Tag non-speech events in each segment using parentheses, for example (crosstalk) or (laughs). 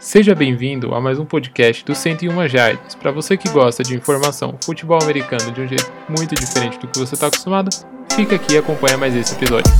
Seja bem-vindo a mais um podcast do 101 Jardas. Para você que gosta de informação futebol americano de um jeito muito diferente do que você está acostumado, fica aqui e acompanha mais esse episódio.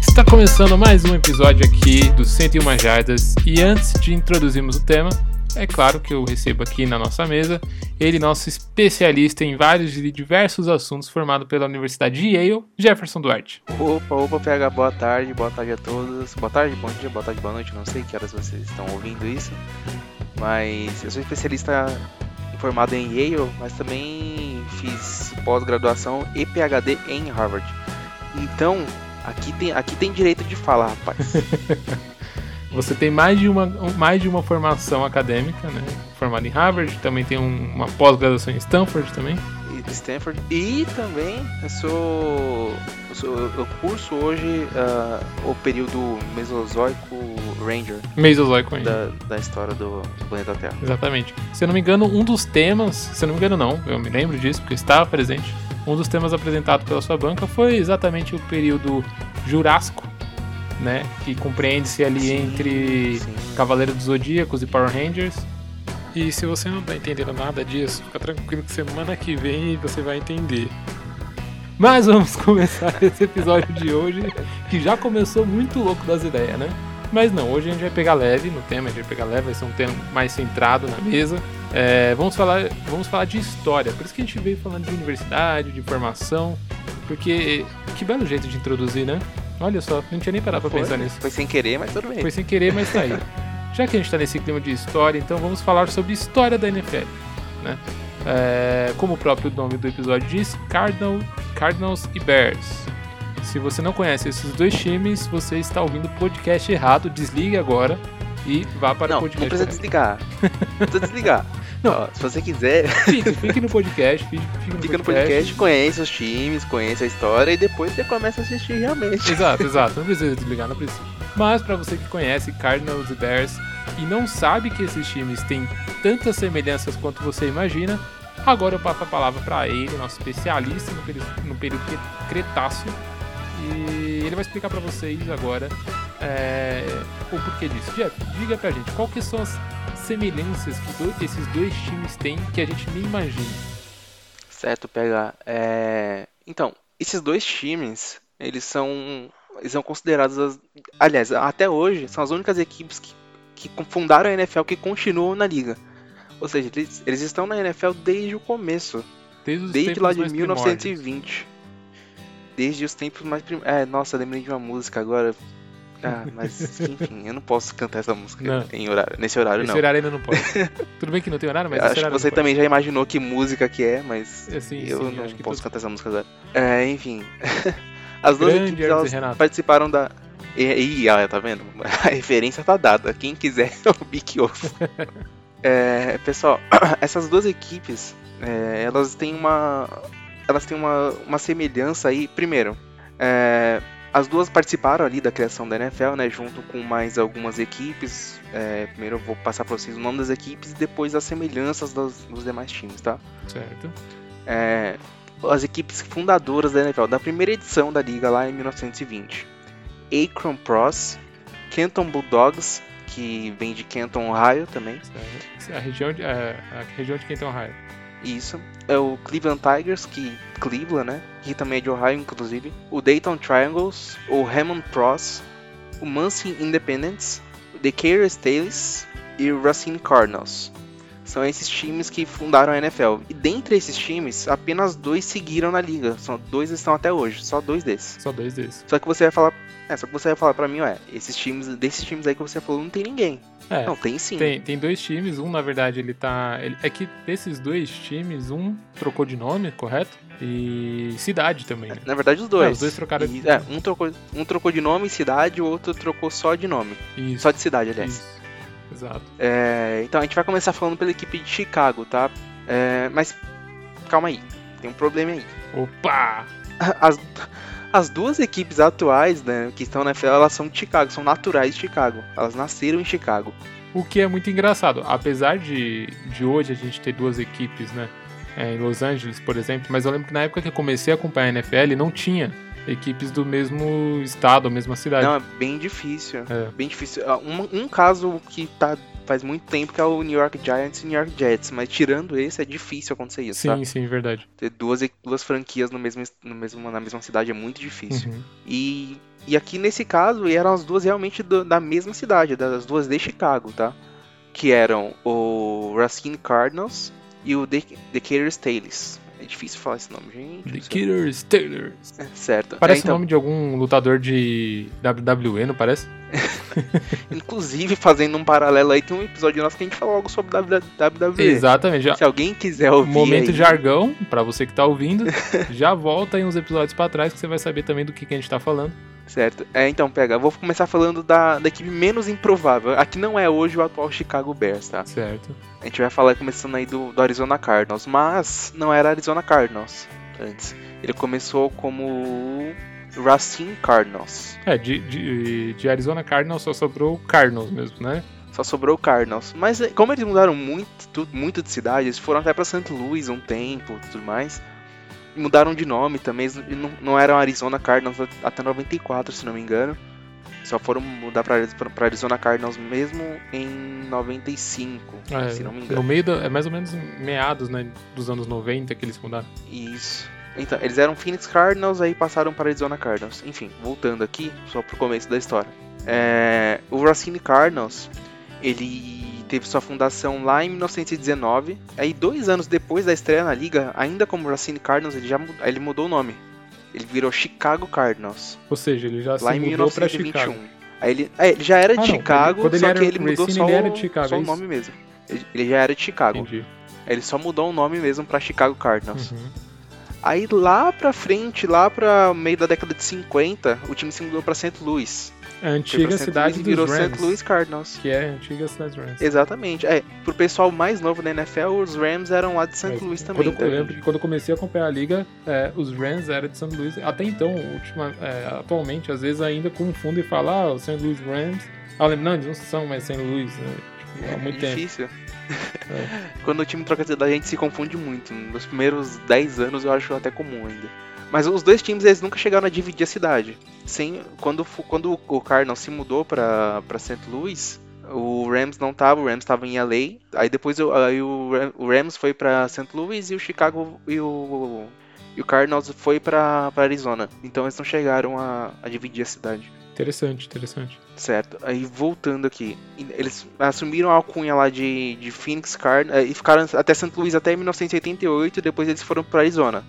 Está começando mais um episódio aqui do 101 Jardas e antes de introduzirmos o tema, é claro que eu recebo aqui na nossa mesa ele, nosso especialista em vários e diversos assuntos, formado pela Universidade de Yale, Jefferson Duarte. Opa, opa, PH, boa tarde, boa tarde a todos. Boa tarde, bom dia, boa tarde, boa noite, não sei que horas vocês estão ouvindo isso. Mas eu sou especialista formado em Yale, mas também fiz pós-graduação e PhD em Harvard. Então, aqui tem, aqui tem direito de falar, rapaz. (laughs) Você tem mais de uma, mais de uma formação acadêmica, né? Formado em Harvard, também tem um, uma pós-graduação em Stanford também. Stanford. E também eu sou. Eu, sou, eu curso hoje uh, o período Mesozoico Ranger. Mesozoico Ranger. Da, da história do, do, planeta Terra. Exatamente. Se eu não me engano, um dos temas, se eu não me engano não, eu me lembro disso porque estava presente. Um dos temas apresentados pela sua banca foi exatamente o período Jurássico né? Que compreende-se ali sim, entre sim. Cavaleiro dos Zodíacos e Power Rangers. E se você não tá entendendo nada disso, fica tranquilo que semana que vem você vai entender. Mas vamos (laughs) começar esse episódio de hoje, que já começou muito louco das ideias, né? Mas não, hoje a gente vai pegar leve no tema, a gente vai pegar leve, vai ser um tema mais centrado na mesa. É, vamos, falar, vamos falar de história, por isso que a gente veio falando de universidade, de formação, porque que belo jeito de introduzir, né? Olha só, não tinha nem parado pra pensar nisso. Foi sem querer, mas tudo bem. Foi sem querer, mas tá aí. (laughs) Já que a gente tá nesse clima de história, então vamos falar sobre história da NFL. Né? É, como o próprio nome do episódio diz, Cardinal, Cardinals e Bears. Se você não conhece esses dois times, você está ouvindo o podcast errado. Desligue agora e vá para não, o podcast. Não precisa desligar. Não precisa desligar. (laughs) Não, se você quiser. Fique, fique no podcast. Fique, fique no, fica podcast. no podcast, conhece os times, conhece a história e depois você começa a assistir realmente. Exato, exato. Não precisa desligar, não precisa. Mas para você que conhece Cardinals e Bears e não sabe que esses times têm tantas semelhanças quanto você imagina, agora eu passo a palavra para ele, nosso especialista no período, no período Cretáceo. E ele vai explicar para vocês agora é, o porquê disso. Jeff, diga pra gente, qual que são as semelhanças que esses dois times têm que a gente nem imagina. Certo, pegar. É... Então, esses dois times, eles são, eles são considerados, as... aliás, até hoje, são as únicas equipes que, que fundaram a NFL que continuam na liga. Ou seja, eles, eles estão na NFL desde o começo. Desde, desde lá de 1920. Primórdios. Desde os tempos mais primeiros. É, nossa, lembrei de uma música agora. Ah, mas enfim, eu não posso cantar essa música em horário, nesse horário nesse não. Nesse horário ainda não pode. (laughs) Tudo bem que não tem horário, mas Acho que você também já imaginou que música que é, mas é, sim, eu sim, não posso cantar essa música agora. É, enfim. (laughs) As duas Grande equipes elas participaram da. E ah, tá vendo? (laughs) A referência tá dada. Quem quiser ouvir que ouve. é, pessoal, (clears throat) essas duas equipes, é, elas têm uma. Elas têm uma, uma semelhança aí. Primeiro, é, as duas participaram ali da criação da NFL, né, junto com mais algumas equipes. É, primeiro eu vou passar para vocês o nome das equipes e depois as semelhanças dos, dos demais times, tá? Certo. É, as equipes fundadoras da NFL, da primeira edição da liga lá em 1920. Akron Pros, Kenton Bulldogs, que vem de Kenton, Ohio também. Certo. A região de, a, é, a região de Kenton, Ohio. Isso. É o Cleveland Tigers, que Cleveland, né? Que também é de Ohio, inclusive. O Dayton Triangles, o Hammond Pros, o Muncie Independents, o Decatur Stales e o Racine Cardinals. São esses times que fundaram a NFL. E dentre esses times, apenas dois seguiram na liga. São dois estão até hoje, só dois desses. Só dois desses. Só que você vai falar, é, só que você vai falar para mim, é, esses times, desses times aí que você falou, não tem ninguém. É, não, tem sim. Tem, tem dois times, um na verdade ele tá. Ele, é que desses dois times, um trocou de nome, correto? E cidade também. Né? Na verdade, os dois. os dois trocaram e, de... É, um trocou, um trocou de nome e cidade, o outro trocou só de nome. Isso. Só de cidade, aliás. Isso. Exato. É, então a gente vai começar falando pela equipe de Chicago, tá? É, mas calma aí, tem um problema aí. Opa! (laughs) As, as duas equipes atuais, né, que estão na NFL, elas são de Chicago, são naturais de Chicago. Elas nasceram em Chicago. O que é muito engraçado. Apesar de, de hoje a gente ter duas equipes, né? É, em Los Angeles, por exemplo, mas eu lembro que na época que eu comecei a acompanhar a NFL não tinha equipes do mesmo estado, mesma cidade. Não, é bem difícil. É. Bem difícil. Ah, um, um caso que tá faz muito tempo que é o New York Giants e New York Jets, mas tirando esse é difícil acontecer isso, Sim, tá? sim, verdade. Ter duas, duas franquias no mesmo, no mesmo, na mesma cidade é muito difícil. Uhum. E, e aqui nesse caso eram as duas realmente do, da mesma cidade, das duas de Chicago, tá? Que eram o Racine Cardinals e o Decatur Staleys. É difícil falar esse nome, gente. The Killers Taylors. É, certo. Parece é, então... o nome de algum lutador de WWE, não parece? (laughs) Inclusive, fazendo um paralelo aí, tem um episódio nosso que a gente falou algo sobre WWE. Exatamente. Se alguém quiser ouvir. Momento aí... jargão, para você que tá ouvindo, já volta aí uns episódios para trás que você vai saber também do que, que a gente tá falando. Certo. É, então, pega, vou começar falando da, da equipe menos improvável. Aqui não é hoje o atual Chicago Bears, tá? Certo. A gente vai falar começando aí do, do Arizona Cardinals, mas não era Arizona Cardinals antes. Ele começou como Racine Cardinals. É, de, de, de Arizona Cardinals só sobrou o Cardinals mesmo, né? Só sobrou o Cardinals. Mas eh, como eles mudaram muito, muito de cidade, eles foram até pra St. Louis um tempo e tudo mais mudaram de nome também, não, não eram Arizona Cardinals até 94, se não me engano. Só foram mudar para Arizona Cardinals mesmo em 95, é, se não me engano. No meio da, é mais ou menos meados, né, dos anos 90 que eles mudaram. Isso. Então, eles eram Phoenix Cardinals, aí passaram para Arizona Cardinals. Enfim, voltando aqui, só pro começo da história. É, o Racine Cardinals, ele teve sua fundação lá em 1919. Aí, dois anos depois da estreia na liga, ainda como Racine Cardinals, ele já ele mudou o nome. Ele virou Chicago Cardinals. Ou seja, ele já lá se mudou para Chicago. Aí ele, é, ele já era de ah, Chicago, Quando só ele que ele mudou só, ele de Chicago, só é o nome mesmo. Ele, ele, já era de Chicago. Entendi. Ele só mudou o nome mesmo para Chicago Cardinals. Uhum. Aí lá pra frente, lá pra meio da década de 50, o time se mudou pra St. Louis. A antiga cidade dos virou Rams. St. Louis Cardinals. Que é a antiga cidade dos Rams. Exatamente. É, pro pessoal mais novo da NFL, os Rams eram lá de St. É, Louis também. Quando eu, eu lembro que quando eu comecei a acompanhar a liga, é, os Rams eram de St. Louis. Até então, ultima, é, atualmente, às vezes ainda confundo e falam, ah, o St. Louis Rams. Ah, lembro, não, eles não são mais St. Louis, né? Tipo, há muito é difícil. tempo. (laughs) Quando o time troca de cidade, a gente se confunde muito. Nos primeiros 10 anos eu acho até comum ainda. Mas os dois times eles nunca chegaram a dividir a cidade. Sem, quando, quando o Cardinals se mudou para St. Louis, o Rams não tava, o Rams estava em LA. Aí depois aí o, o Rams foi para St. Louis e o Chicago e o, e o Cardinals foi para Arizona. Então eles não chegaram a, a dividir a cidade. Interessante, interessante. Certo. Aí voltando aqui, eles assumiram a alcunha lá de, de Phoenix Cardinals e ficaram até St. Louis até 1988 e depois eles foram para Arizona.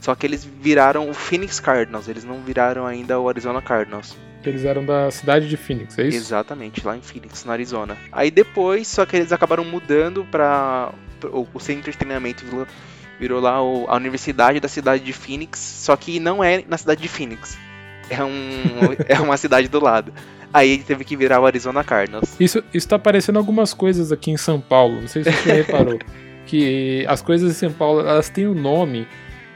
Só que eles viraram o Phoenix Cardinals, eles não viraram ainda o Arizona Cardinals. Eles eram da cidade de Phoenix, é isso? Exatamente, lá em Phoenix, na Arizona. Aí depois, só que eles acabaram mudando para o, centro de treinamento virou, lá a Universidade da cidade de Phoenix, só que não é na cidade de Phoenix. É, um, é uma cidade do lado. Aí ele teve que virar o Arizona Cardinals. Isso, isso tá aparecendo algumas coisas aqui em São Paulo, não sei se você reparou. (laughs) que as coisas em São Paulo, elas têm o um nome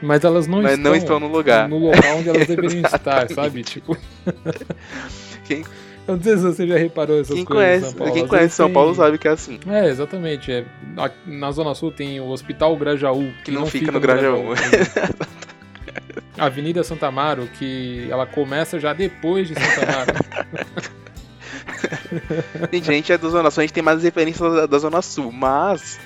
mas elas não, mas estão, não estão no lugar. No local onde elas deveriam (laughs) estar, sabe? Tipo. Quem... (laughs) Eu não sei se você já reparou essas quem coisas. Conhece, São Paulo. Quem conhece São tem... Paulo sabe que é assim. É, exatamente. É. Na Zona Sul tem o Hospital Grajaú. Que, que não, não, fica, no, no Grajaú. Grajaú a Avenida Santa Amaro, que ela começa já depois de Santa Amaro. (laughs) gente, a gente é da Zona Sul, a gente tem mais referências da, da Zona Sul, mas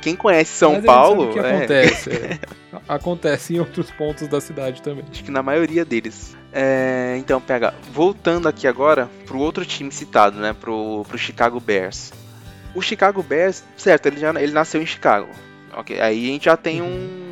quem conhece São Mas Paulo. Que é... acontece? É. (laughs) acontece em outros pontos da cidade também. Acho que na maioria deles. É, então, pega. Voltando aqui agora pro outro time citado, né? Pro, pro Chicago Bears. O Chicago Bears, certo, ele, já, ele nasceu em Chicago. Ok, aí a gente já tem um.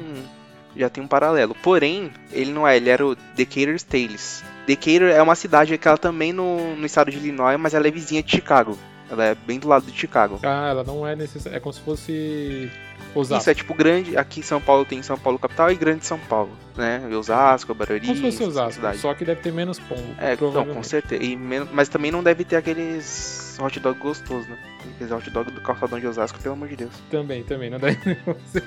Já tem um paralelo. Porém, ele não é, ele era o Decatur Stales. Decatur é uma cidade que ela também no, no estado de Illinois, mas ela é vizinha de Chicago. Ela é bem do lado de Chicago. Ah, ela não é necessária. É como se fosse Osasco. Isso é tipo grande. Aqui em São Paulo tem São Paulo capital e grande São Paulo, né? Osasco, Barueri. Como se fosse Osasco, só que deve ter menos pombo. É, não, com certeza. E menos, mas também não deve ter aqueles hot dog gostosos, né? Aqueles hot dog do calçadão de Osasco, pelo amor de Deus. Também, também, não deve.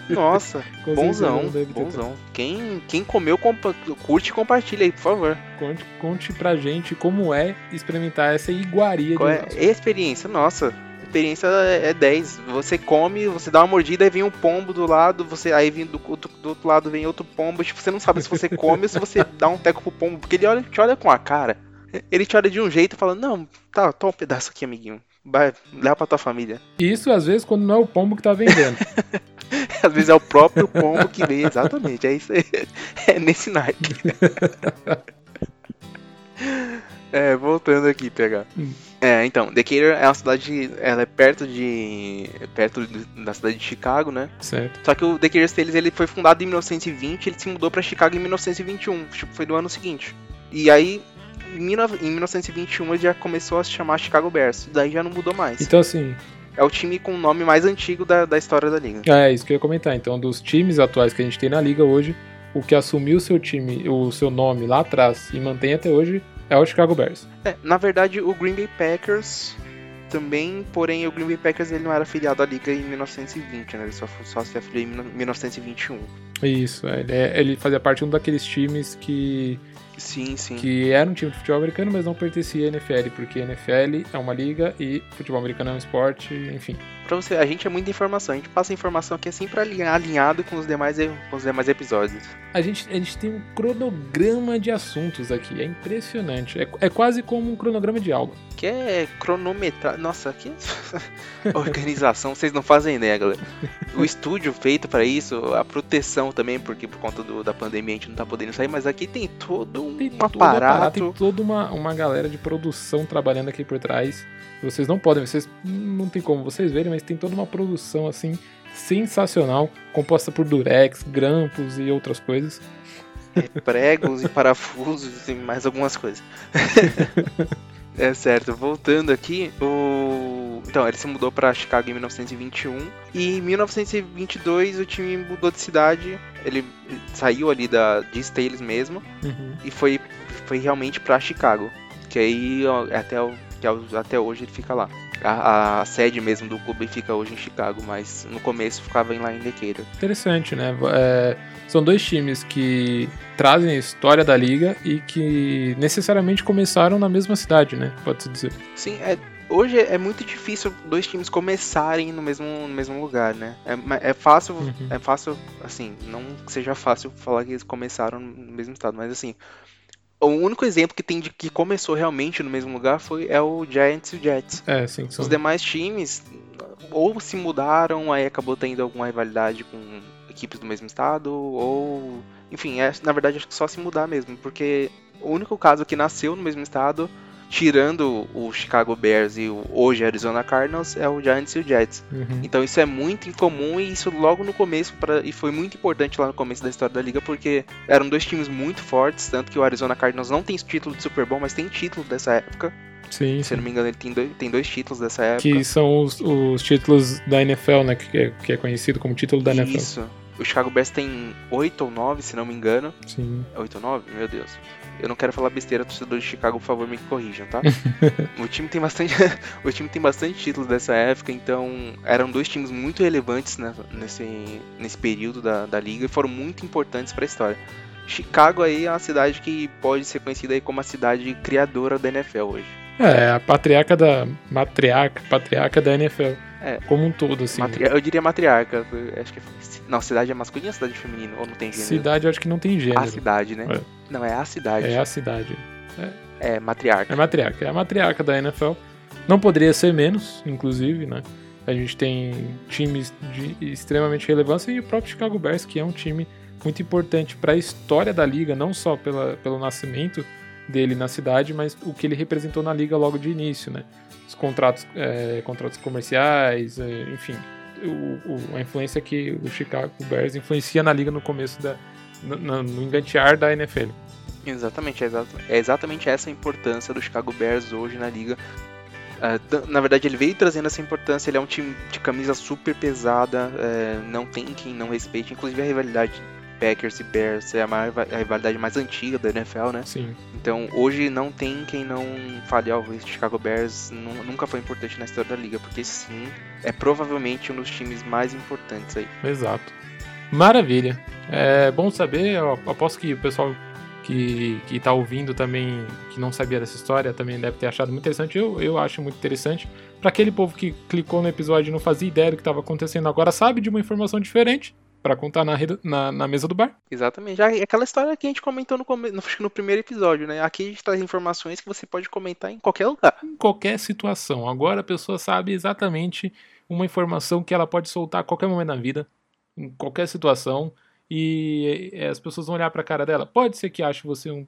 Nossa, bonzão, bonzão. Quem, quem comeu, compa curte e compartilha aí, por favor. Conte, conte pra gente como é experimentar essa iguaria Qual de é? Experiência, nossa experiência é 10. Você come, você dá uma mordida e vem um pombo do lado, você aí vem do, do, do outro lado vem outro pombo, tipo, você não sabe se você come ou se você (laughs) dá um teco pro pombo, porque ele olha, te olha com a cara. Ele te olha de um jeito e fala: "Não, tá, toma um pedaço aqui, amiguinho. Vai, leva pra tua família". Isso às vezes quando não é o pombo que tá vendendo. (laughs) às vezes é o próprio pombo que vem, exatamente. É isso aí. (laughs) É nesse naipe. (laughs) é, voltando aqui, pegar. Hum. É, então, Decatur é uma cidade, ela é perto de perto da cidade de Chicago, né? Certo. Só que o Decatur Steelers, ele foi fundado em 1920, ele se mudou para Chicago em 1921, tipo, foi do ano seguinte. E aí em 1921 ele já começou a se chamar Chicago Bears, daí já não mudou mais. Então assim, é o time com o nome mais antigo da, da história da liga. É, isso que eu ia comentar. Então, dos times atuais que a gente tem na liga hoje, o que assumiu o seu time, o seu nome lá atrás e mantém até hoje é o Chicago Bears. É, na verdade, o Green Bay Packers também, porém o Green Bay Packers ele não era afiliado à liga em 1920, né? Ele só, só se afiliou em 1921. Isso, é, ele, é, ele fazia parte de um daqueles times que Sim, sim. Que era um time de futebol americano, mas não pertencia à NFL, porque a NFL é uma liga e futebol americano é um esporte, enfim. Pra você, a gente é muita informação, a gente passa informação aqui é sempre alinhado com os demais, com os demais episódios. A gente, a gente tem um cronograma de assuntos aqui, é impressionante. É, é quase como um cronograma de aula. Que é cronometrar. Nossa, que (laughs) organização, vocês não fazem ideia, galera. O estúdio feito para isso, a proteção também, porque por conta do, da pandemia a gente não tá podendo sair, mas aqui tem todo um tem aparato. Tem toda uma, uma galera de produção trabalhando aqui por trás. Vocês não podem, vocês não tem como vocês verem, mas tem toda uma produção assim sensacional, composta por durex, grampos e outras coisas. É, pregos e parafusos e mais algumas coisas. (laughs) é certo, voltando aqui, o então, ele se mudou para Chicago em 1921 e em 1922 o time mudou de cidade, ele saiu ali da de Stales mesmo uhum. e foi foi realmente para Chicago, que aí ó, até que até hoje ele fica lá. A, a, sede mesmo do clube fica hoje em Chicago, mas no começo ficava lá em Decatur. Interessante, né? É, são dois times que trazem a história da liga e que necessariamente começaram na mesma cidade, né? Pode-se dizer. Sim, é, hoje é muito difícil dois times começarem no mesmo, no mesmo lugar, né? É, é fácil, uhum. é fácil, assim, não que seja fácil falar que eles começaram no mesmo estado, mas assim, o único exemplo que tem de que começou realmente no mesmo lugar foi é o Giants e o Jets. É, sim. São... Os demais times ou se mudaram, aí acabou tendo alguma rivalidade com equipes do mesmo estado, ou. Enfim, é, na verdade acho que só se mudar mesmo, porque o único caso que nasceu no mesmo estado tirando o Chicago Bears e o hoje Arizona Cardinals, é o Giants e o Jets. Uhum. Então isso é muito incomum e isso logo no começo, pra, e foi muito importante lá no começo da história da liga, porque eram dois times muito fortes, tanto que o Arizona Cardinals não tem título de Super Bowl, mas tem título dessa época. Sim, Se eu não me engano, ele tem dois, tem dois títulos dessa época. Que são os, os títulos da NFL, né? Que é, que é conhecido como título da NFL. Isso. O Chicago Bears tem oito ou nove, se não me engano. Sim. Oito ou nove? Meu Deus. Eu não quero falar besteira, torcedor de Chicago, por favor, me corrijam, tá? (laughs) o time tem bastante, (laughs) o time tem bastante títulos dessa época, então eram dois times muito relevantes né, nesse, nesse período da, da liga e foram muito importantes para a história. Chicago aí é uma cidade que pode ser conhecida aí como a cidade criadora da NFL hoje. É, a patriarca da matriarca, patriarca da NFL. É. Como um todo, assim. Matri... Eu diria matriarca. Acho que. Não, cidade é masculina ou cidade é feminina? Ou não tem gênero? Cidade eu acho que não tem gênero. A cidade, né? É. Não, é a cidade. É a cidade. É, é matriarca. É matriarca. É a matriarca da NFL. Não poderia ser menos, inclusive, né? A gente tem times de extremamente relevância e o próprio Chicago Bears, que é um time muito importante para a história da liga, não só pela, pelo nascimento dele na cidade, mas o que ele representou na liga logo de início, né? Os contratos, é, contratos comerciais, é, enfim, o, o, a influência que o Chicago Bears influencia na liga no começo da no, no engantear da NFL. Exatamente, é, é exatamente essa a importância do Chicago Bears hoje na liga. Uh, na verdade, ele veio trazendo essa importância. Ele é um time de camisa super pesada, uh, não tem quem não respeite. Inclusive, a rivalidade Packers e Bears é a, maior, a rivalidade mais antiga da NFL, né? Sim. Então hoje não tem quem não fale, ó, oh, Chicago Bears nunca foi importante na história da liga, porque sim, é provavelmente um dos times mais importantes aí. Exato. Maravilha. É bom saber, eu aposto que o pessoal que, que tá ouvindo também, que não sabia dessa história, também deve ter achado muito interessante. Eu, eu acho muito interessante. Para aquele povo que clicou no episódio e não fazia ideia do que estava acontecendo agora, sabe de uma informação diferente para contar na, na, na, mesa do bar. Exatamente. Já, aquela história que a gente comentou no, no, no primeiro episódio, né? Aqui a gente traz informações que você pode comentar em qualquer lugar. Em qualquer situação. Agora a pessoa sabe exatamente uma informação que ela pode soltar a qualquer momento da vida, em qualquer situação e as pessoas vão olhar pra cara dela. Pode ser que ache você um,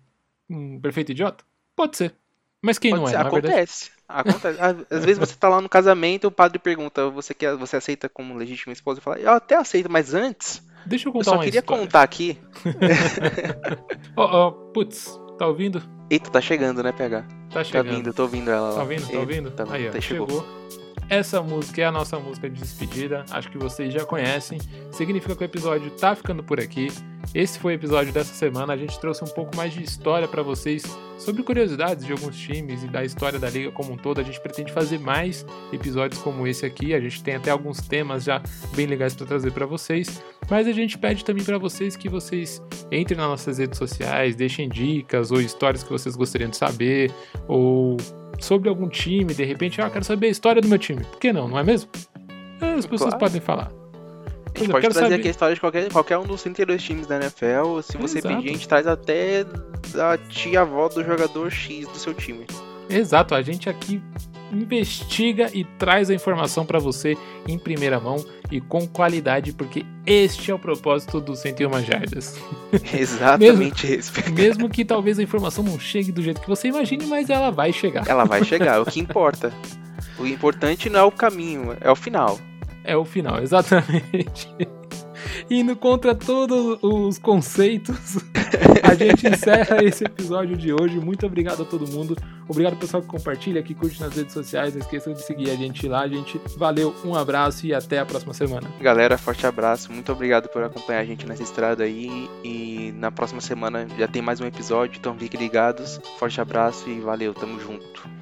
um perfeito idiota? Pode ser. Mas quem Pode não é? Ser. Acontece. Acontece. Às vezes você tá lá no casamento, o padre pergunta: você quer, você aceita como legítima esposa? Eu falo, eu até aceito, mas antes. Deixa eu contar eu só queria história. contar aqui. (laughs) Oh, oh, putz, tá ouvindo? Eita, tá chegando, né, PH? Tá chegando. Tá vindo, tô ouvindo ela. Tá ouvindo? Tá ouvindo? Tá, Aí, ó, chegou. chegou. Essa música é a nossa música de despedida, acho que vocês já conhecem. Significa que o episódio tá ficando por aqui. Esse foi o episódio dessa semana. A gente trouxe um pouco mais de história para vocês sobre curiosidades de alguns times e da história da liga como um todo. A gente pretende fazer mais episódios como esse aqui. A gente tem até alguns temas já bem legais para trazer para vocês. Mas a gente pede também para vocês que vocês entrem nas nossas redes sociais, deixem dicas ou histórias que vocês gostariam de saber ou sobre algum time, de repente, ah, quero saber a história do meu time. Por que não, não é mesmo? É, as pessoas claro. podem falar. A gente pode trazer saber. aqui a história de qualquer, qualquer um dos 32 times da NFL. Se você Exato. pedir, a gente traz até a tia-avó do jogador X do seu time. Exato, a gente aqui investiga e traz a informação para você em primeira mão e com qualidade, porque este é o propósito do 101 Jardas. (laughs) Exatamente mesmo, isso. mesmo que talvez a informação não chegue do jeito que você imagine, mas ela vai chegar. Ela vai (laughs) chegar, é o que importa. O importante não é o caminho, é o final. É o final, exatamente indo contra todos os conceitos, a gente encerra esse episódio de hoje. Muito obrigado a todo mundo. Obrigado pessoal que compartilha, que curte nas redes sociais. Não esqueçam de seguir a gente lá, gente. Valeu, um abraço e até a próxima semana. Galera, forte abraço. Muito obrigado por acompanhar a gente nessa estrada aí. E na próxima semana já tem mais um episódio, então fiquem ligados. Forte abraço e valeu, tamo junto.